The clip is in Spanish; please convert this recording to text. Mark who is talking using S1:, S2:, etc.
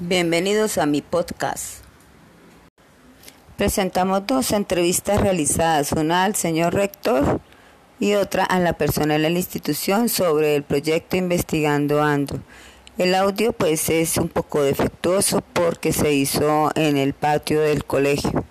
S1: Bienvenidos a mi podcast. Presentamos dos entrevistas realizadas, una al señor rector y otra a la persona de la institución sobre el proyecto Investigando Ando. El audio pues es un poco defectuoso porque se hizo en el patio del colegio.